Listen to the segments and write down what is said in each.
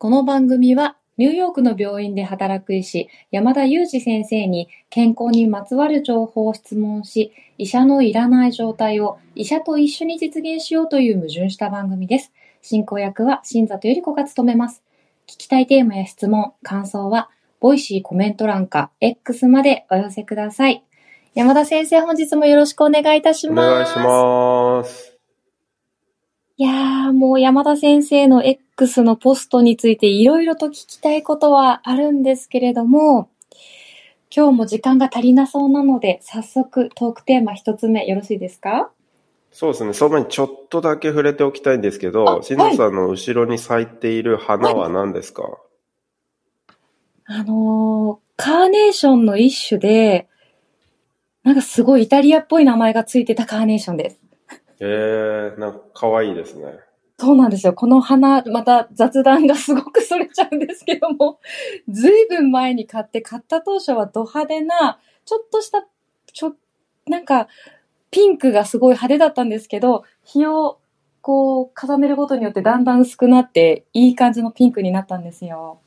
この番組は、ニューヨークの病院で働く医師、山田裕二先生に健康にまつわる情報を質問し、医者のいらない状態を医者と一緒に実現しようという矛盾した番組です。進行役は新里ゆり子が務めます。聞きたいテーマや質問、感想は、ボイシーコメント欄か X までお寄せください。山田先生、本日もよろしくお願いいたしますお。願いします。いやー、もう山田先生の X のポストについていろいろと聞きたいことはあるんですけれども、今日も時間が足りなそうなので、早速トークテーマ一つ目よろしいですか？そうですね。その前にちょっとだけ触れておきたいんですけあど、しのさんの後ろに咲いている花は何ですか、あのー、カーネーションの一種で、なんかすごいイタリアっぽい名前がついてたカーネーションです。えー、なんか可愛いですね。そうなんですよ。この花、また雑談がすごくそれちゃうんですけども、ずいぶん前に買って、買った当初はド派手な、ちょっとした、ちょ、なんか、ピンクがすごい派手だったんですけど、日をこう重ねることによってだんだん薄くなって、いい感じのピンクになったんですよ。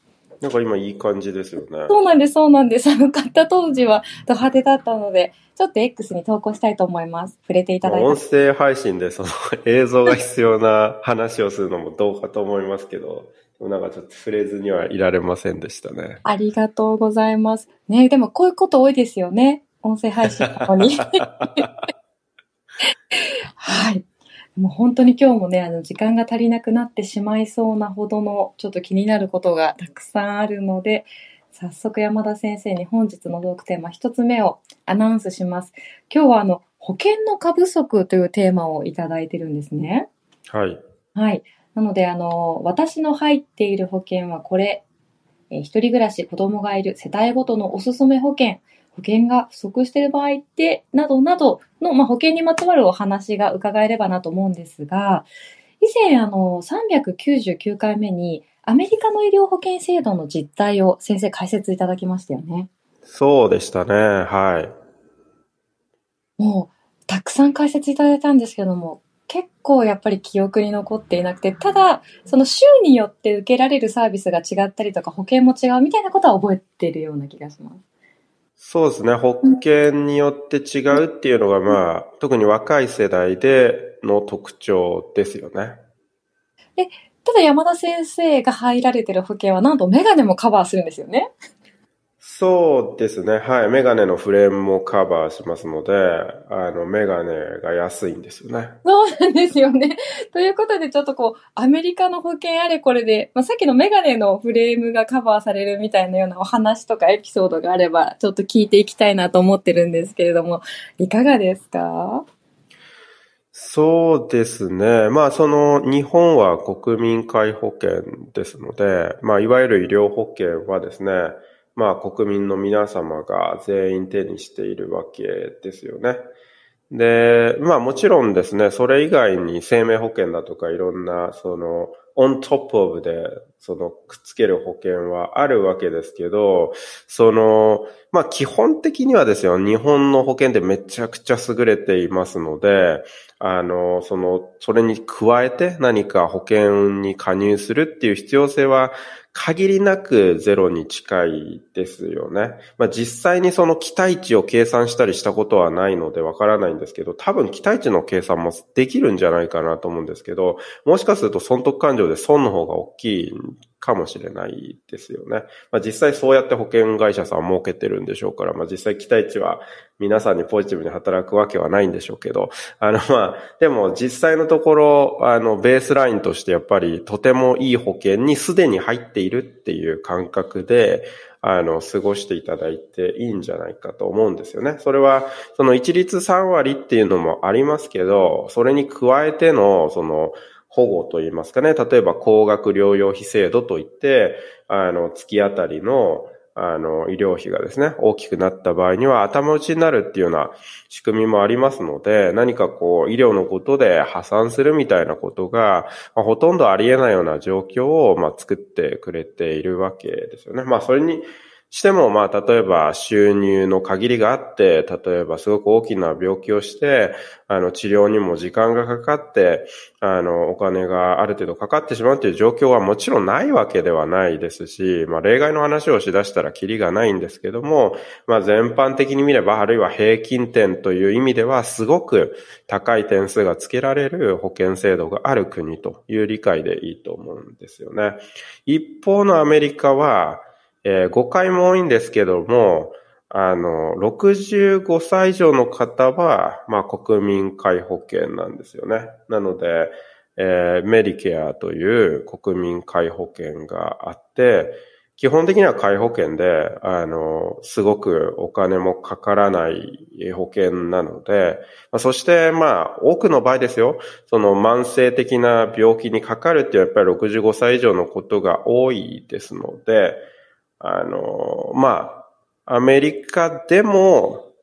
なんか今いい感じですよね。そうなんです、そうなんです。あの、買った当時はド派手だったので、ちょっと X に投稿したいと思います。触れていただい音て。声配信でその映像が必要な話をするのもどうかと思いますけど、でもなんかちょっと触れずにはいられませんでしたね。ありがとうございます。ね、でもこういうこと多いですよね。音声配信なのに。はい。もう本当に今日もね、あの、時間が足りなくなってしまいそうなほどの、ちょっと気になることがたくさんあるので、早速山田先生に本日のトークテーマ一つ目をアナウンスします。今日はあの、保険の過不足というテーマをいただいてるんですね。はい。はい。なので、あの、私の入っている保険はこれ、えー一人暮らし、子供がいる世帯ごとのおすすめ保険、保険が不足している場合って、などなどの、まあ、保険にまつわるお話が伺えればなと思うんですが、以前、あの、399回目に、アメリカの医療保険制度の実態を先生解説いただきましたよね。そうでしたね。はい。もう、たくさん解説いただいたんですけども、結構やっぱり記憶に残っていなくて、ただ、その州によって受けられるサービスが違ったりとか、保険も違うみたいなことは覚えてるような気がします。そうですね。保険によって違うっていうのが、まあ、特に若い世代での特徴ですよね。えただ山田先生が入られてる保険はなんとメガネもカバーするんですよね。そうですね。はい。メガネのフレームもカバーしますので、あの、メガネが安いんですよね。そうなんですよね。ということでちょっとこう、アメリカの保険あれこれで、まあ、さっきのメガネのフレームがカバーされるみたいなようなお話とかエピソードがあれば、ちょっと聞いていきたいなと思ってるんですけれども、いかがですか？そうですね。まあ、その、日本は国民皆保険ですので、まあ、いわゆる医療保険はですね、まあ、国民の皆様が全員手にしているわけですよね。で、まあ、もちろんですね、それ以外に生命保険だとかいろんな、その、on top of で、その、くっつける保険はあるわけですけど、その、まあ、基本的にはですよ、日本の保険ってめちゃくちゃ優れていますので、あの、その、それに加えて何か保険に加入するっていう必要性は限りなくゼロに近いですよね。まあ、実際にその期待値を計算したりしたことはないのでわからないんですけど、多分期待値の計算もできるんじゃないかなと思うんですけど、もしかすると損得感情で損の方が大きいかもしれないですよね。まあ、実際そうやって保険会社さんは儲けてるんでしょうから、まあ、実際期待値は皆さんにポジティブに働くわけはないんでしょうけど、あのまあ、でも実際のところ、あの、ベースラインとしてやっぱりとてもいい保険にすでに入っているっていう感覚で、あの、過ごしていただいていいんじゃないかと思うんですよね。それは、その一律3割っていうのもありますけど、それに加えての、その、保護といいますかね。例えば、高額療養費制度といって、あの、月あたりの、あの、医療費がですね、大きくなった場合には頭打ちになるっていうような仕組みもありますので、何かこう、医療のことで破産するみたいなことが、まあ、ほとんどありえないような状況を、まあ、作ってくれているわけですよね。まあ、それにしても、まあ、例えば収入の限りがあって、例えばすごく大きな病気をして、あの、治療にも時間がかかって、あの、お金がある程度かかってしまうという状況はもちろんないわけではないですし、まあ、例外の話をしだしたらキリがないんですけども、まあ、全般的に見れば、あるいは平均点という意味では、すごく高い点数がつけられる保険制度がある国という理解でいいと思うんですよね。一方のアメリカは、えー、誤解も多いんですけども、あの、65歳以上の方は、まあ、国民皆保険なんですよね。なので、えー、メディケアという国民皆保険があって、基本的には皆保険で、あの、すごくお金もかからない保険なので、まあ、そして、まあ、多くの場合ですよ、その慢性的な病気にかかるってやっぱり65歳以上のことが多いですので、あの、まあ、アメリカでも、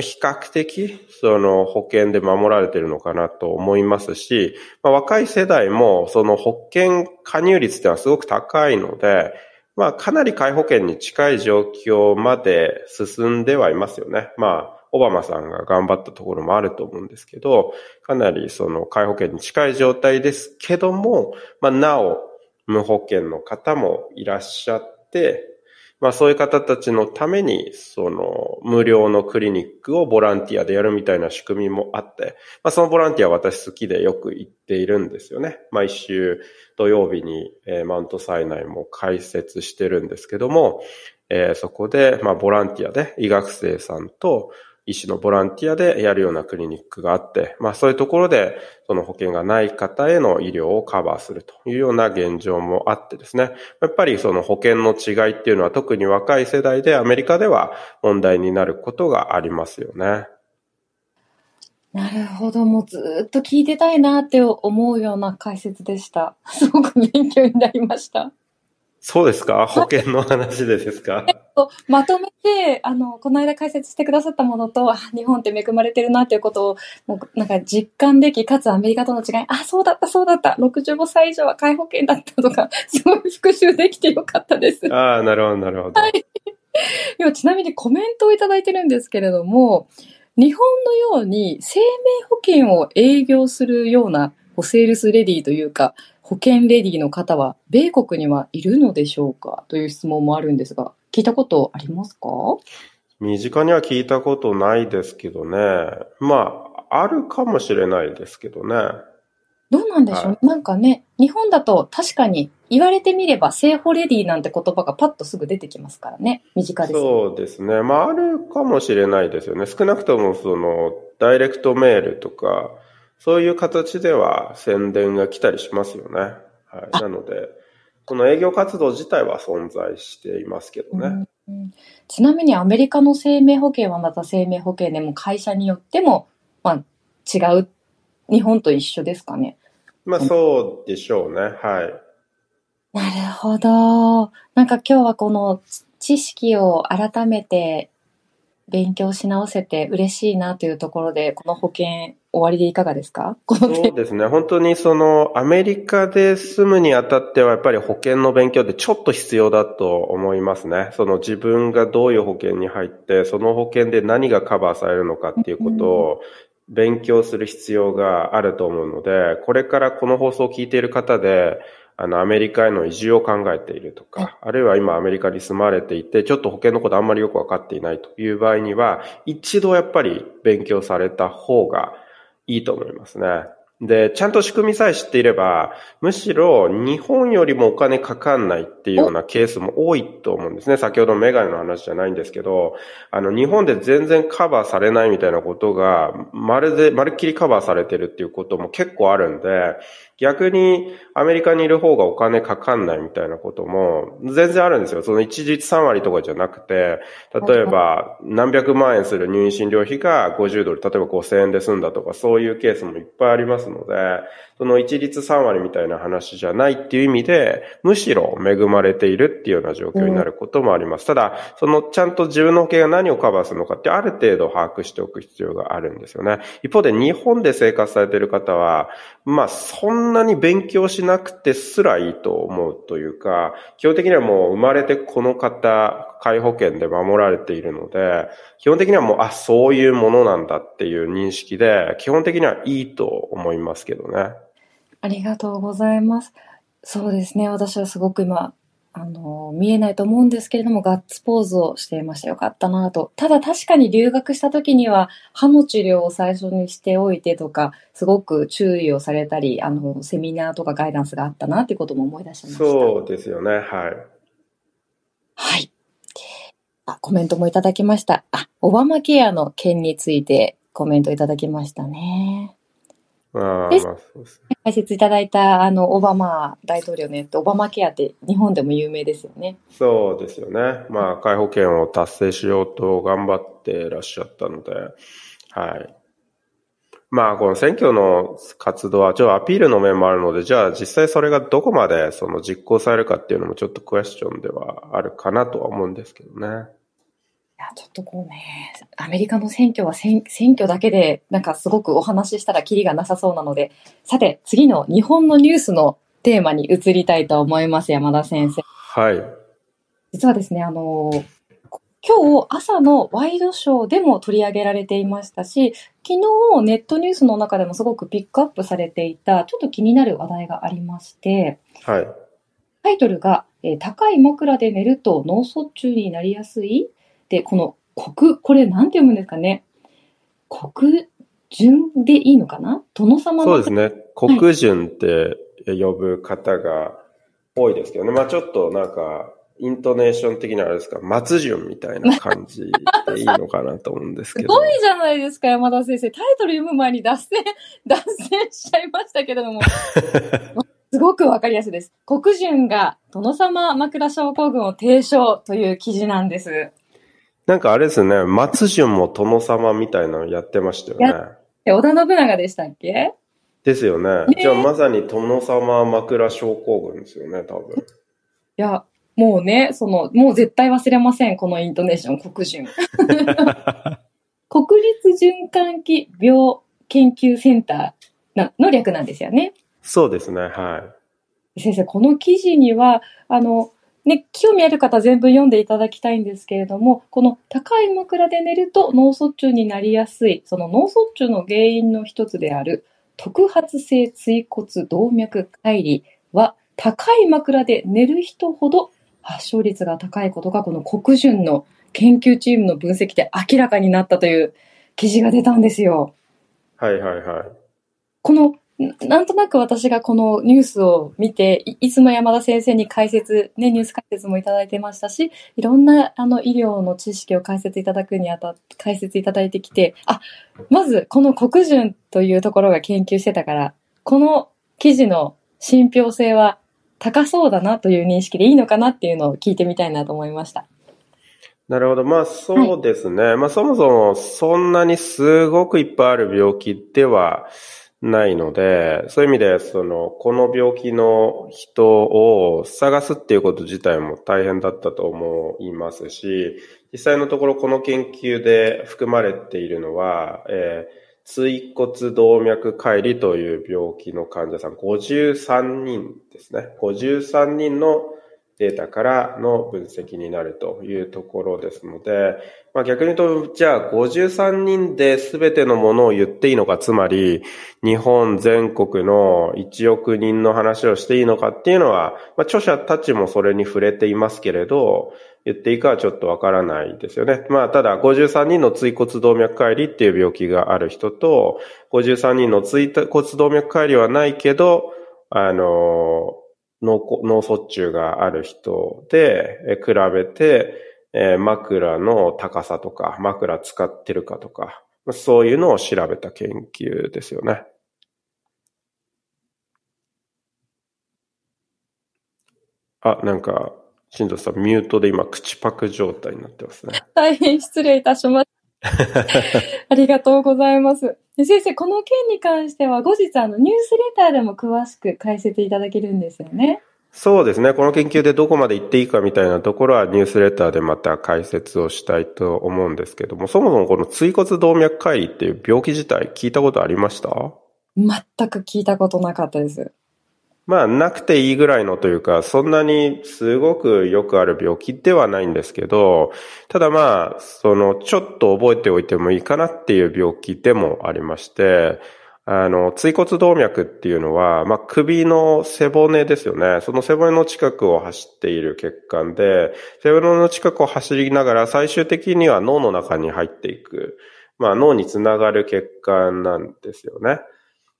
比較的、その保険で守られてるのかなと思いますし、まあ、若い世代もその保険加入率ってのはすごく高いので、まあ、かなり皆保険に近い状況まで進んではいますよね。まあ、オバマさんが頑張ったところもあると思うんですけど、かなりその皆保険に近い状態ですけども、まあ、なお、無保険の方もいらっしゃって、まあそういう方たちのために、その無料のクリニックをボランティアでやるみたいな仕組みもあって、まあそのボランティア私好きでよく行っているんですよね。毎週土曜日に、えー、マウントサイナイも開設してるんですけども、えー、そこで、まあボランティアで医学生さんと、医師のボランティアでやるようなクリニックがあって、まあそういうところで、その保険がない方への医療をカバーするというような現状もあってですね、やっぱりその保険の違いっていうのは特に若い世代でアメリカでは問題になることがありますよね。なるほど。もうずっと聞いてたいなって思うような解説でした。すごく勉強になりました。そうですか？保険の話でですか、えっと、まとめて、あの、この間解説してくださったものと、日本って恵まれてるなっていうことを、もうなんか実感でき、かつアメリカとの違い、あ、そうだった、そうだった、65歳以上は皆保険だったとか、すごい復習できてよかったです。ああ、なるほど、なるほど。はい。今、ちなみにコメントをいただいてるんですけれども、日本のように生命保険を営業するようなセールスレディというか、保険レディの方は、米国にはいるのでしょうか？という質問もあるんですが、聞いたことありますか？身近には聞いたことないですけどね。まあ、あるかもしれないですけどね。どうなんでしょう、はい、なんかね、日本だと確かに言われてみれば、セーフォレディなんて言葉がパッとすぐ出てきますからね。身近です、ね、そうですね。まあ、あるかもしれないですよね。少なくともその、ダイレクトメールとか、そういう形では宣伝が来たりしますよね。はい。なので、この営業活動自体は存在していますけどね。うん、ちなみにアメリカの生命保険はまた生命保険でも会社によっても、まあ、違う。日本と一緒ですかね。まあそうでしょうね。はい。なるほど。なんか今日はこの知識を改めて勉強し直せて嬉しいなというところで、この保険終わりでいかがですか？そうですね。本当にそのアメリカで住むにあたってはやっぱり保険の勉強ってちょっと必要だと思いますね。その自分がどういう保険に入って、その保険で何がカバーされるのかっていうことを勉強する必要があると思うので、これからこの放送を聞いている方で、あの、アメリカへの移住を考えているとか、あるいは今アメリカに住まれていて、ちょっと保険のことあんまりよくわかっていないという場合には、一度やっぱり勉強された方がいいと思いますね。で、ちゃんと仕組みさえ知っていれば、むしろ日本よりもお金かかんないっていうようなケースも多いと思うんですね。先ほどメガネの話じゃないんですけど、あの、日本で全然カバーされないみたいなことが、まるで、まるっきりカバーされてるっていうことも結構あるんで、逆にアメリカにいる方がお金かかんないみたいなことも全然あるんですよ。その一律3割とかじゃなくて、例えば何百万円する入院診療費が50ドル、例えば5000円で済んだとかそういうケースもいっぱいありますので、その一律3割みたいな話じゃないっていう意味で、むしろ恵まれているっていうような状況になることもあります。ただ、そのちゃんと自分の保険が何をカバーするのかってある程度把握しておく必要があるんですよね。一方で日本で生活されている方は、まあそんんなに勉強しなくてすらいいと思うというか、基本的にはもう生まれてこの方、介保険で守られているので、基本的にはもう、あ、そういうものなんだっていう認識で、基本的にはいいと思いますけどね。ありがとうございます。そうですね。私はすごく今、あの、見えないと思うんですけれども、ガッツポーズをしていました。よかったなと。ただ確かに留学した時には、歯の治療を最初にしておいてとか、すごく注意をされたり、あの、セミナーとかガイダンスがあったなっていうことも思い出しました。そうですよね。はい。はい。あ、コメントもいただきました。あ、オバマケアの件についてコメントいただきましたね。あまあ、そうですね。解説いただいた、あの、オバマ大統領のやつ、オバマケアって日本でも有名ですよね。そうですよね。まあ、介保険を達成しようと頑張ってらっしゃったので、はい。まあ、この選挙の活動は、ちょっとアピールの面もあるので、じゃあ実際それがどこまでその実行されるかっていうのもちょっとクエスチョンではあるかなとは思うんですけどね。いや、ちょっとこうね、アメリカの選挙は選選挙だけで、なんかすごくお話ししたらキリがなさそうなので、さて、次の日本のニュースのテーマに移りたいと思います、山田先生。はい。実はですね、あの、今日朝のワイドショーでも取り上げられていましたし、昨日ネットニュースの中でもすごくピックアップされていた、ちょっと気になる話題がありまして、はい。タイトルが、えー、高い枕で寝ると脳卒中になりやすいで、この国、これなんて読むんですかね。国順でいいのかな？殿様の。そうですね。国順って呼ぶ方が多いですけどね。はい、まあちょっとなんか、イントネーション的にはあれですか、松順みたいな感じでいいのかなと思うんですけど。すごいじゃないですか、山田先生。タイトル読む前に脱線、脱線しちゃいましたけれども。すごくわかりやすいです。国順が殿様枕症候群を提唱という記事なんです。なんかあれですね、松潤も殿様みたいなのやってましたよね。織田信長でしたっけ？ですよね。ねじゃあまさに殿様枕症候群ですよね、多分。いや、もうね、その、もう絶対忘れません、このイントネーション、国順。国立循環器病研究センターの略なんですよね。そうですね、はい。先生、この記事には、あの、ね、興味ある方全部読んでいただきたいんですけれども、この高い枕で寝ると脳卒中になりやすい、その脳卒中の原因の一つである特発性椎骨動脈解離は高い枕で寝る人ほど発症率が高いことがこの国順の研究チームの分析で明らかになったという記事が出たんですよ。はいはいはい。このなんとなく私がこのニュースを見て、いつも山田先生に解説、ね、ニュース解説もいただいてましたし、いろんなあの医療の知識を解説いただくにあたって、解説いただいてきて、あ、まずこの国順というところが研究してたから、この記事の信憑性は高そうだなという認識でいいのかなっていうのを聞いてみたいなと思いました。なるほど。まあそうですね。はい、まあそもそもそんなにすごくいっぱいある病気では、ないので、そういう意味で、その、この病気の人を探すっていうこと自体も大変だったと思いますし、実際のところこの研究で含まれているのは、えー、椎骨動脈解離という病気の患者さん53人ですね。53人のデータからの分析になるというところですので、まあ、逆に言うと、じゃあ53人で全てのものを言っていいのか、つまり日本全国の1億人の話をしていいのかっていうのは、まあ、著者たちもそれに触れていますけれど、言っていいかはちょっとわからないですよね。まあ、ただ53人の椎骨動脈解離っていう病気がある人と、53人の椎骨動脈解離はないけど、あの、脳脳卒中がある人で、比べて、えー、枕の高さとか、枕使ってるかとか、そういうのを調べた研究ですよね。あ、なんか、新藤さん、ミュートで今、口パク状態になってますね。大変失礼いたします。ありがとうございます。先生、この件に関しては後日あのニュースレターでも詳しく解説いただけるんですよね。そうですね。この研究でどこまで行っていいかみたいなところはニュースレターでまた解説をしたいと思うんですけども、そもそもこの椎骨動脈解離っていう病気自体聞いたことありました？全く聞いたことなかったです。まあ、なくていいぐらいのというか、そんなにすごくよくある病気ではないんですけど、ただまあ、その、ちょっと覚えておいてもいいかなっていう病気でもありまして、あの、椎骨動脈っていうのは、まあ、首の背骨ですよね。その背骨の近くを走っている血管で、背骨の近くを走りながら最終的には脳の中に入っていく。まあ、脳につながる血管なんですよね。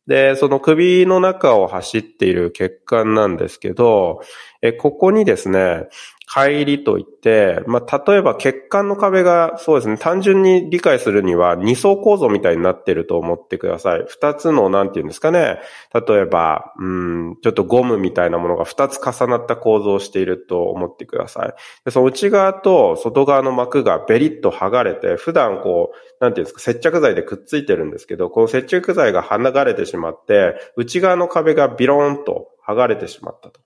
で、その首の中を走っている血管なんですけど、え、ここにですね、乖離といって、まあ、例えば血管の壁がそうですね、単純に理解するには二層構造みたいになってると思ってください。二つの、なんていうんですかね。例えば、うん、ちょっとゴムみたいなものが二つ重なった構造をしていると思ってください。でその内側と外側の膜がベリッと剥がれて、普段こう、なんていうんですか、接着剤でくっついてるんですけど、この接着剤が剥がれてしまって、内側の壁がビローンと剥がれてしまったと。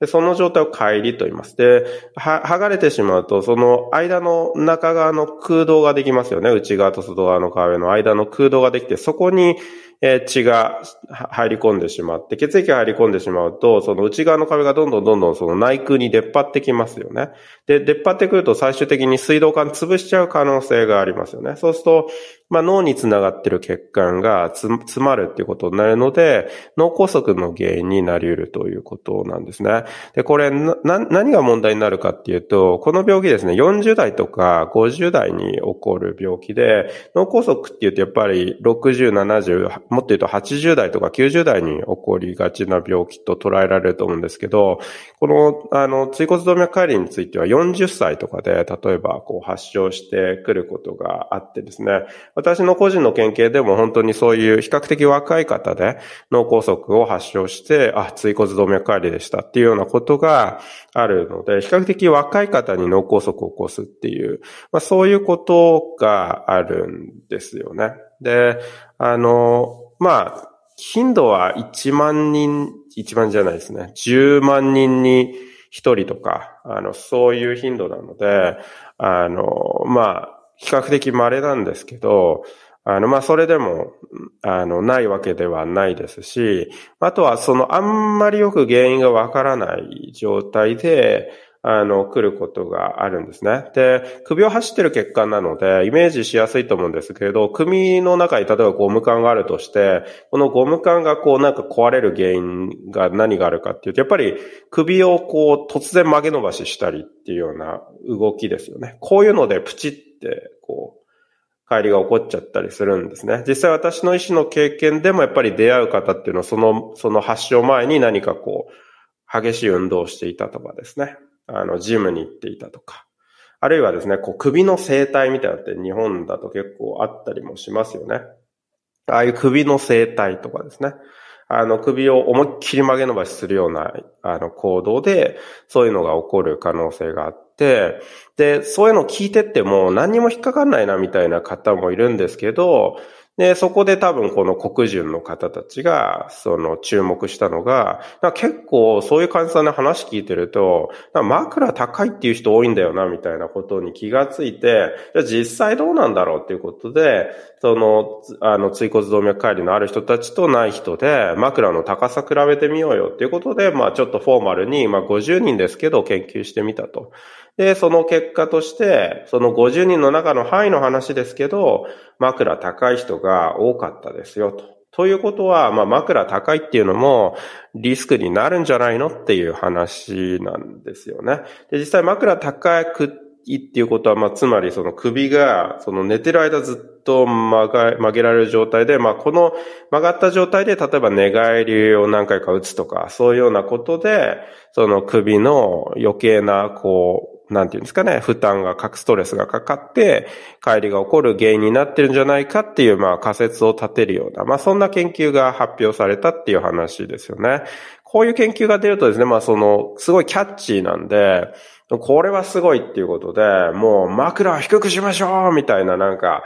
で、その状態を乖離と言います。で、は、剥がれてしまうと、その間の中側の空洞ができますよね。内側と外側の壁の間の空洞ができて、そこにえ血が入り込んでしまって、血液が入り込んでしまうと、その内側の壁がどんどんどんどんその内空に出っ張ってきますよね。で、出っ張ってくると最終的に水道管潰しちゃう可能性がありますよね。そうすると、まあ脳につながってる血管が詰まるっていうことになるので、脳梗塞の原因になり得るということなんですね。で、これな、何が問題になるかっていうと、この病気ですね、40代とか50代に起こる病気で、脳梗塞っていうとやっぱり60、70、もっと言うと80代とか90代に起こりがちな病気と捉えられると思うんですけど、この、あの、椎骨動脈解離については40歳とかで、例えば、こう、発症してくることがあってですね、私の個人の研究でも本当にそういう比較的若い方で脳梗塞を発症して、あ、椎骨動脈解離でしたっていうようなことがあるので、比較的若い方に脳梗塞を起こすっていう、まあ、そういうことがあるんですよね。で、あの、まあ、頻度は1万人、1万じゃないですね。10万人に1人とか、あの、そういう頻度なので、あの、まあ、比較的稀なんですけど、あの、まあ、それでも、あの、ないわけではないですし、あとは、その、あんまりよく原因がわからない状態で、あの、来ることがあるんですね。で、首を走ってる血管なので、イメージしやすいと思うんですけれど、首の中に例えばゴム管があるとして、このゴム管がこうなんか壊れる原因が何があるかっていうと、やっぱり首をこう突然曲げ伸ばししたりっていうような動きですよね。こういうのでプチってこう、帰りが起こっちゃったりするんですね。実際私の医師の経験でもやっぱり出会う方っていうのはその、その発症前に何かこう、激しい運動をしていたとかですね。あの、ジムに行っていたとか。あるいはですね、こう首の生態みたいなのって日本だと結構あったりもしますよね。ああいう首の生態とかですね。あの、首を思いっきり曲げ伸ばしするような、あの、行動で、そういうのが起こる可能性があって、で、そういうのを聞いてっても何にも引っかかんないなみたいな方もいるんですけど、で、そこで多分この黒人の方たちが、その注目したのが、結構そういう患者さんの話聞いてると、枕高いっていう人多いんだよな、みたいなことに気がついて、じゃあ実際どうなんだろうっていうことで、その、あの、椎骨動脈解離のある人たちとない人で、枕の高さ比べてみようよっていうことで、まあちょっとフォーマルに、まあ50人ですけど研究してみたと。で、その結果として、その50人の中の範囲の話ですけど、枕高い人が多かったですよと。ということは、まあ、枕高いっていうのもリスクになるんじゃないのっていう話なんですよね。で、実際枕高くっいっていうことは、まあ、つまりその首が、その寝てる間ずっと曲が曲げられる状態で、まあ、この曲がった状態で、例えば寝返りを何回か打つとか、そういうようなことで、その首の余計な、こう、なんていうんですかね、負担が、核ストレスがかかって、帰りが起こる原因になってるんじゃないかっていう、まあ仮説を立てるような、まあそんな研究が発表されたっていう話ですよね。こういう研究が出るとですね、まあその、すごいキャッチーなんで、これはすごいっていうことで、もう枕は低くしましょうみたいななんか、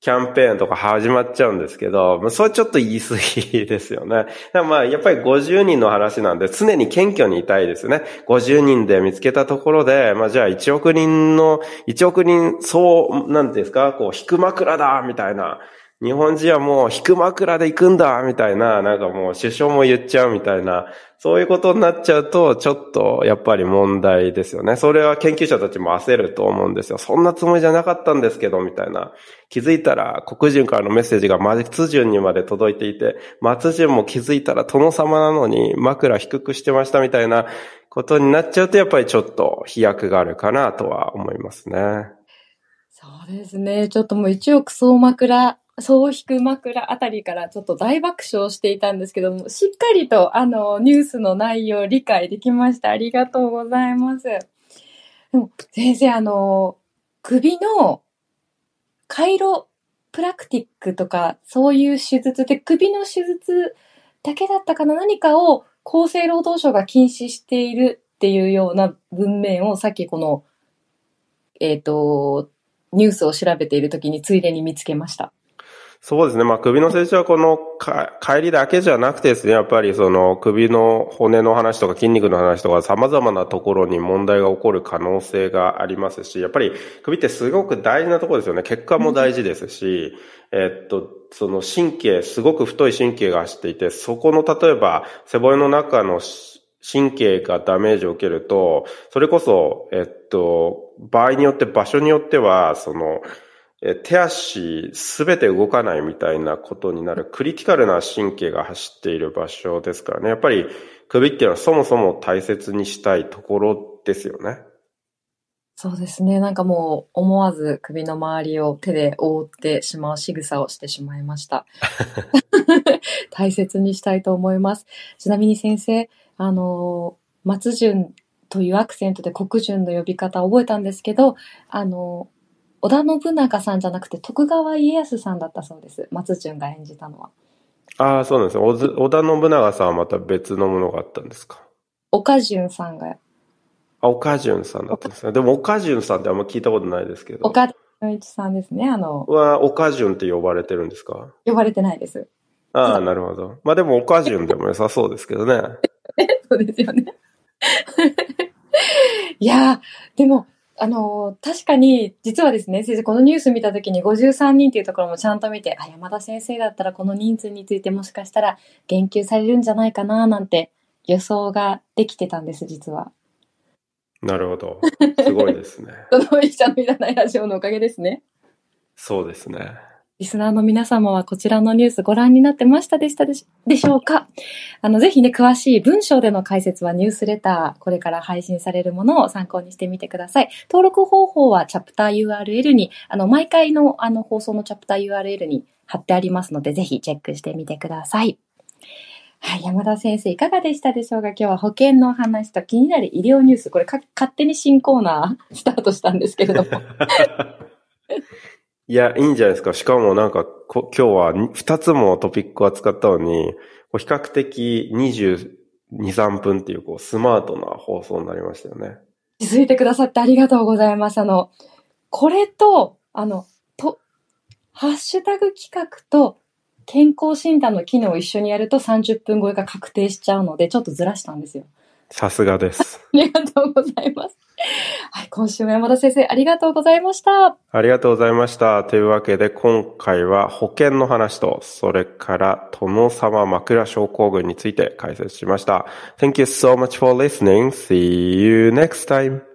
キャンペーンとか始まっちゃうんですけど、まあそれちょっと言い過ぎですよね。まあ、やっぱり50人の話なんで、常に謙虚にいたいですね。50人で見つけたところで、まあ、じゃあ1億人の、1億人、そう、なんですか、こう、引く枕だみたいな日本人はもう引く枕で行くんだみたいな、なんかもう首相も言っちゃうみたいな、そういうことになっちゃうと、ちょっとやっぱり問題ですよね。それは研究者たちも焦ると思うんですよ。そんなつもりじゃなかったんですけど、みたいな。気づいたら黒人からのメッセージが松潤にまで届いていて、松潤も気づいたら殿様なのに枕低くしてましたみたいなことになっちゃうと、やっぱりちょっと飛躍があるかなとは思いますね。そうですね。ちょっともう一億総枕そう引く枕あたりからちょっと大爆笑していたんですけども、しっかりとあのニュースの内容を理解できました。ありがとうございます。でも先生、あの、首のカイロプラクティックとかそういう手術で首の手術だけだったかな？何かを厚生労働省が禁止しているっていうような文面をさっきこの、えっ、ー、と、ニュースを調べているときについでに見つけました。そうですね。まあ、首の成長はこのか帰りだけじゃなくてですね、やっぱりその首の骨の話とか筋肉の話とか様々なところに問題が起こる可能性がありますし、やっぱり首ってすごく大事なところですよね。血管も大事ですし、えっと、その神経、すごく太い神経が走っていて、そこの例えば背骨の中の神経がダメージを受けると、それこそ、えっと、場合によって、場所によっては、その、手足すべて動かないみたいなことになるクリティカルな神経が走っている場所ですからね。やっぱり首っていうのはそもそも大切にしたいところですよね。そうですね。なんかもう思わず首の周りを手で覆ってしまう仕草をしてしまいました。大切にしたいと思います。ちなみに先生、あの、松潤というアクセントで黒潤の呼び方を覚えたんですけど、あの、織田信長さんじゃなくて徳川家康さんだったそうです。松潤が演じたのは。ああ、そうなんです織田信長さんはまた別のものがあったんですか？岡潤さんが。あ、岡潤さんだったんですね。でも岡潤さんってあんま聞いたことないですけど。岡潤一さんですね、あの。は、岡潤って呼ばれてるんですか？呼ばれてないです。ああ、なるほど。まあでも岡潤でも良さそうですけどね。そうですよね。いやでも、あの、確かに、実はですね、先生、このニュース見たときに53人っていうところもちゃんと見て、あ、山田先生だったらこの人数についてもしかしたら言及されるんじゃないかな、なんて予想ができてたんです、実は。なるほど。すごいですね。この医者のいらないラジオのおかげですね。そうですね。リスナーの皆様はこちらのニュースご覧になってましたでしたでしょうか？あの、ぜひね、詳しい文章での解説はニュースレター、これから配信されるものを参考にしてみてください。登録方法はチャプター URL に、あの、毎回のあの放送のチャプター URL に貼ってありますので、ぜひチェックしてみてください。はい、山田先生いかがでしたでしょうか？今日は保険の話と気になる医療ニュース、これ勝手に新コーナー スタートしたんですけれども。いや、いいんじゃないですか。しかもなんか、今日は2つもトピックを扱ったのに、比較的22、3分っていうこうスマートな放送になりましたよね。気づいてくださってありがとうございます。あの、これと、あの、と、ハッシュタグ企画と健康診断の機能を一緒にやると30分超えが確定しちゃうので、ちょっとずらしたんですよ。さすがです。ありがとうございます。はい、今週も山田先生、ありがとうございました。ありがとうございました。というわけで、今回は保険の話と、それから殿様枕症候群について解説しました。Thank you so much for listening. See you next time.